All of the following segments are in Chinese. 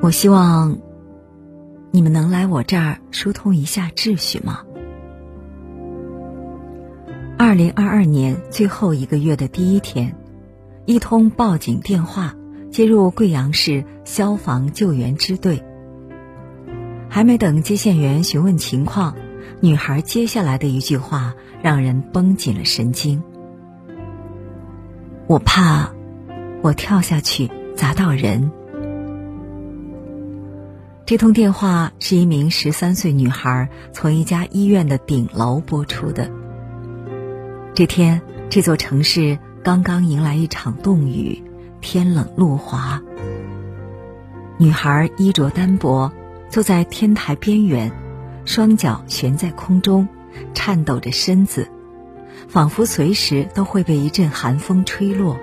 我希望你们能来我这儿疏通一下秩序吗？二零二二年最后一个月的第一天，一通报警电话接入贵阳市消防救援支队。还没等接线员询问情况，女孩接下来的一句话让人绷紧了神经：“我怕我跳下去砸到人。”这通电话是一名十三岁女孩从一家医院的顶楼拨出的。这天，这座城市刚刚迎来一场冻雨，天冷路滑。女孩衣着单薄，坐在天台边缘，双脚悬在空中，颤抖着身子，仿佛随时都会被一阵寒风吹落。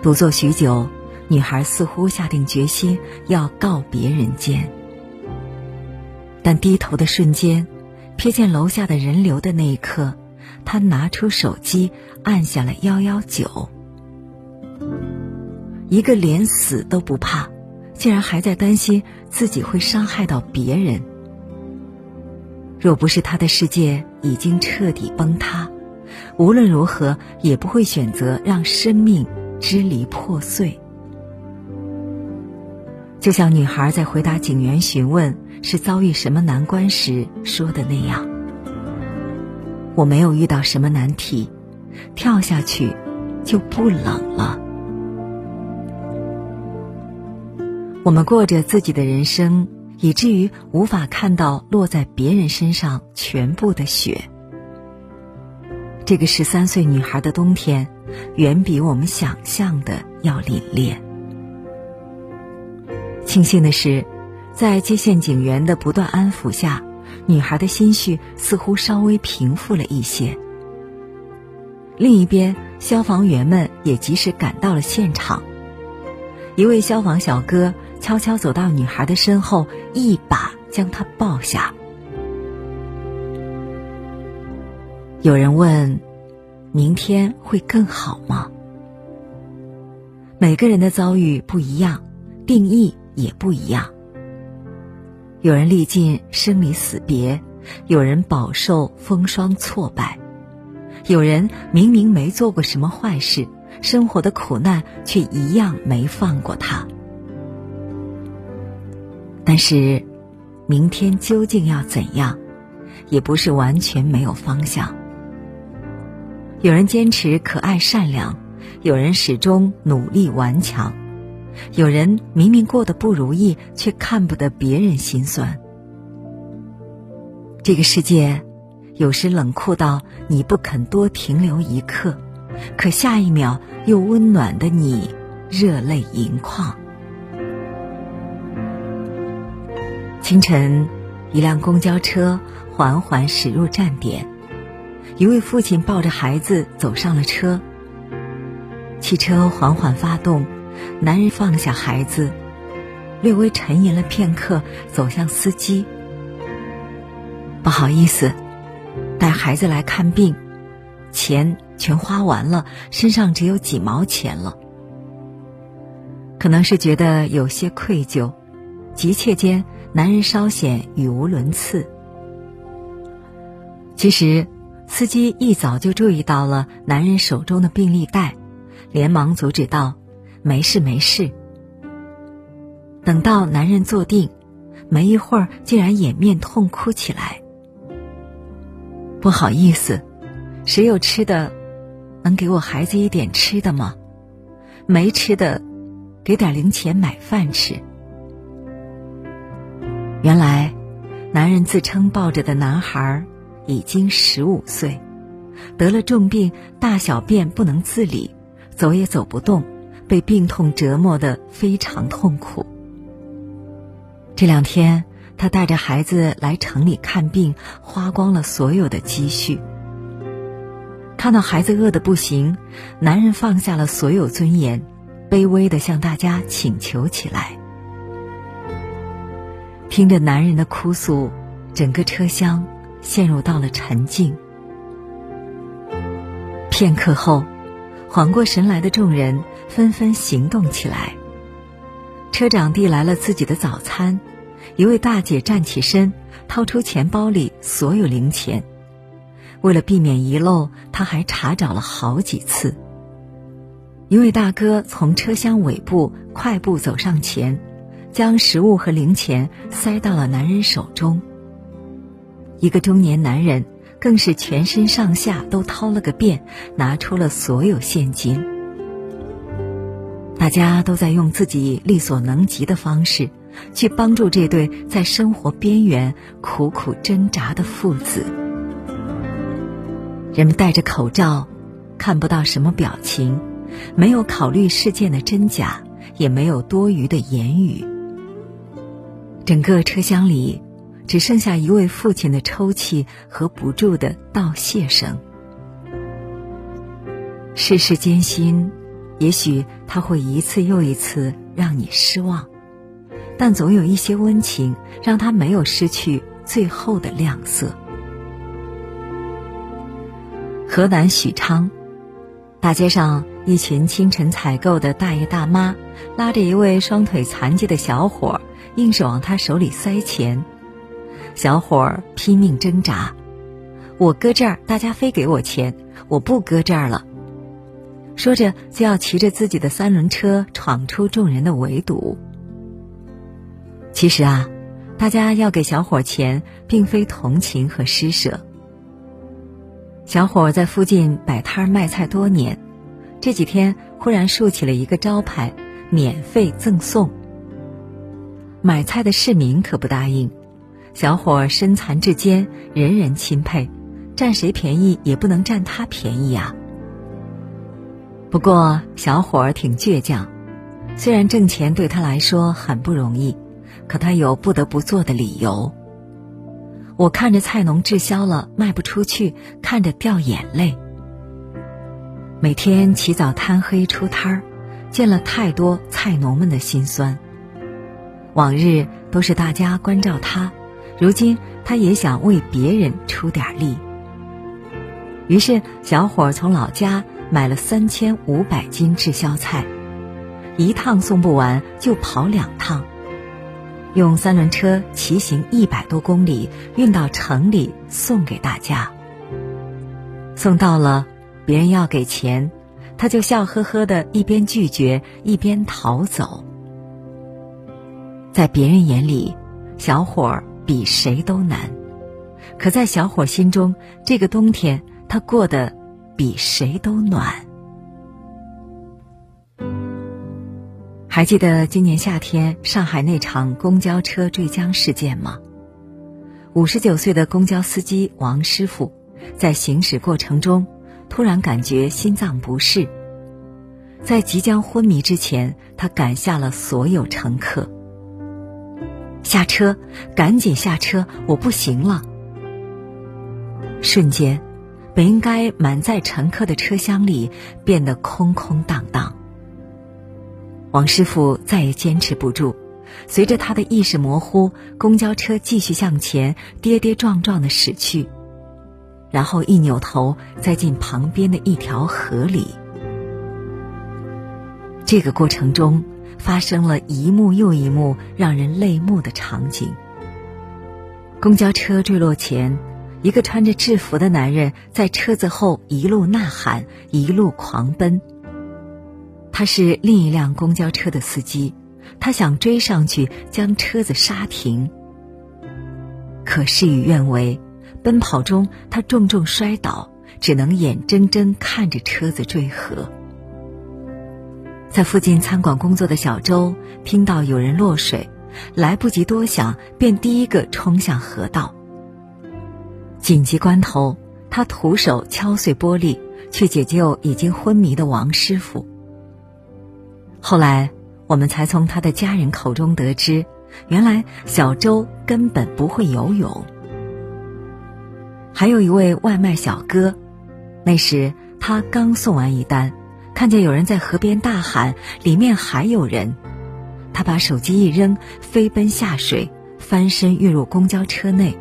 独坐许久。女孩似乎下定决心要告别人间，但低头的瞬间，瞥见楼下的人流的那一刻，她拿出手机按下了幺幺九。一个连死都不怕，竟然还在担心自己会伤害到别人。若不是他的世界已经彻底崩塌，无论如何也不会选择让生命支离破碎。就像女孩在回答警员询问是遭遇什么难关时说的那样：“我没有遇到什么难题，跳下去就不冷了。”我们过着自己的人生，以至于无法看到落在别人身上全部的雪。这个十三岁女孩的冬天，远比我们想象的要凛冽。庆幸的是，在接线警员的不断安抚下，女孩的心绪似乎稍微平复了一些。另一边，消防员们也及时赶到了现场。一位消防小哥悄悄走到女孩的身后，一把将她抱下。有人问：“明天会更好吗？”每个人的遭遇不一样，定义。也不一样。有人历尽生离死别，有人饱受风霜挫败，有人明明没做过什么坏事，生活的苦难却一样没放过他。但是，明天究竟要怎样，也不是完全没有方向。有人坚持可爱善良，有人始终努力顽强。有人明明过得不如意，却看不得别人心酸。这个世界，有时冷酷到你不肯多停留一刻，可下一秒又温暖的你热泪盈眶。清晨，一辆公交车缓缓驶入站点，一位父亲抱着孩子走上了车。汽车缓缓发动。男人放下孩子，略微沉吟了片刻，走向司机。不好意思，带孩子来看病，钱全花完了，身上只有几毛钱了。可能是觉得有些愧疚，急切间，男人稍显语无伦次。其实，司机一早就注意到了男人手中的病历袋，连忙阻止道。没事没事。等到男人坐定，没一会儿竟然掩面痛哭起来。不好意思，谁有吃的，能给我孩子一点吃的吗？没吃的，给点零钱买饭吃。原来，男人自称抱着的男孩已经十五岁，得了重病，大小便不能自理，走也走不动。被病痛折磨的非常痛苦。这两天，他带着孩子来城里看病，花光了所有的积蓄。看到孩子饿得不行，男人放下了所有尊严，卑微的向大家请求起来。听着男人的哭诉，整个车厢陷入到了沉静。片刻后。缓过神来的众人纷纷行动起来。车长递来了自己的早餐，一位大姐站起身，掏出钱包里所有零钱。为了避免遗漏，她还查找了好几次。一位大哥从车厢尾部快步走上前，将食物和零钱塞到了男人手中。一个中年男人更是全身上下都掏了个遍，拿出了所有现金。大家都在用自己力所能及的方式，去帮助这对在生活边缘苦苦挣扎的父子。人们戴着口罩，看不到什么表情。没有考虑事件的真假，也没有多余的言语。整个车厢里，只剩下一位父亲的抽泣和不住的道谢声。世事艰辛，也许他会一次又一次让你失望，但总有一些温情，让他没有失去最后的亮色。河南许昌，大街上。一群清晨采购的大爷大妈，拉着一位双腿残疾的小伙，硬是往他手里塞钱。小伙拼命挣扎：“我搁这儿，大家非给我钱，我不搁这儿了。”说着就要骑着自己的三轮车闯出众人的围堵。其实啊，大家要给小伙钱，并非同情和施舍。小伙在附近摆摊卖菜多年。这几天忽然竖起了一个招牌，免费赠送。买菜的市民可不答应，小伙身残志坚，人人钦佩，占谁便宜也不能占他便宜呀。不过小伙挺倔强，虽然挣钱对他来说很不容易，可他有不得不做的理由。我看着菜农滞销了，卖不出去，看着掉眼泪。每天起早贪黑出摊儿，见了太多菜农们的辛酸。往日都是大家关照他，如今他也想为别人出点力。于是，小伙从老家买了三千五百斤滞销菜，一趟送不完就跑两趟，用三轮车骑行一百多公里运到城里送给大家。送到了。别人要给钱，他就笑呵呵的，一边拒绝一边逃走。在别人眼里，小伙儿比谁都难；可在小伙心中，这个冬天他过得比谁都暖。还记得今年夏天上海那场公交车坠江事件吗？五十九岁的公交司机王师傅，在行驶过程中。突然感觉心脏不适，在即将昏迷之前，他赶下了所有乘客。下车，赶紧下车，我不行了。瞬间，本应该满载乘客的车厢里变得空空荡荡。王师傅再也坚持不住，随着他的意识模糊，公交车继续向前跌跌撞撞的驶去。然后一扭头，栽进旁边的一条河里。这个过程中，发生了一幕又一幕让人泪目的场景。公交车坠落前，一个穿着制服的男人在车子后一路呐喊，一路狂奔。他是另一辆公交车的司机，他想追上去将车子刹停，可事与愿违。奔跑中，他重重摔倒，只能眼睁睁看着车子坠河。在附近餐馆工作的小周听到有人落水，来不及多想，便第一个冲向河道。紧急关头，他徒手敲碎玻璃，去解救已经昏迷的王师傅。后来，我们才从他的家人口中得知，原来小周根本不会游泳。还有一位外卖小哥，那时他刚送完一单，看见有人在河边大喊：“里面还有人！”他把手机一扔，飞奔下水，翻身跃入公交车内。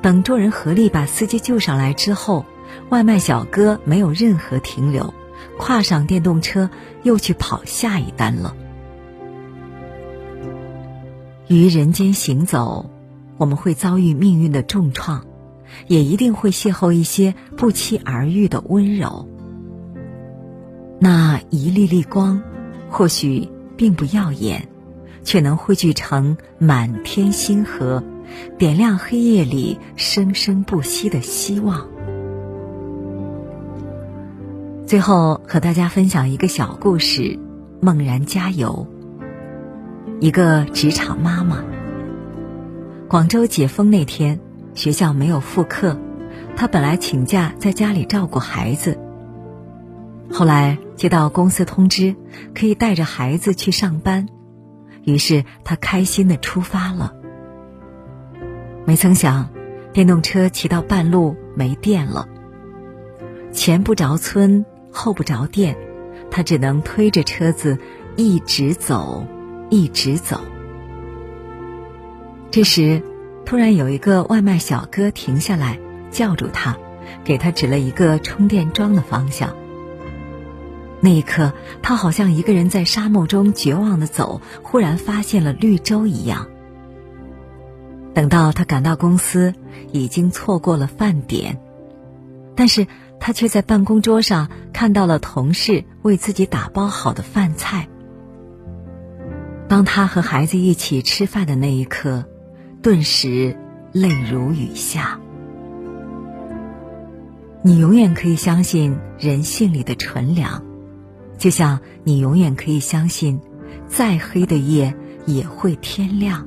等众人合力把司机救上来之后，外卖小哥没有任何停留，跨上电动车又去跑下一单了。于人间行走，我们会遭遇命运的重创，也一定会邂逅一些不期而遇的温柔。那一粒粒光，或许并不耀眼，却能汇聚成满天星河，点亮黑夜里生生不息的希望。最后和大家分享一个小故事：梦然加油。一个职场妈妈。广州解封那天，学校没有复课，她本来请假在家里照顾孩子。后来接到公司通知，可以带着孩子去上班，于是他开心的出发了。没曾想，电动车骑到半路没电了，前不着村。后不着店，他只能推着车子一直走，一直走。这时，突然有一个外卖小哥停下来，叫住他，给他指了一个充电桩的方向。那一刻，他好像一个人在沙漠中绝望的走，忽然发现了绿洲一样。等到他赶到公司，已经错过了饭点，但是。他却在办公桌上看到了同事为自己打包好的饭菜。当他和孩子一起吃饭的那一刻，顿时泪如雨下。你永远可以相信人性里的纯良，就像你永远可以相信，再黑的夜也会天亮。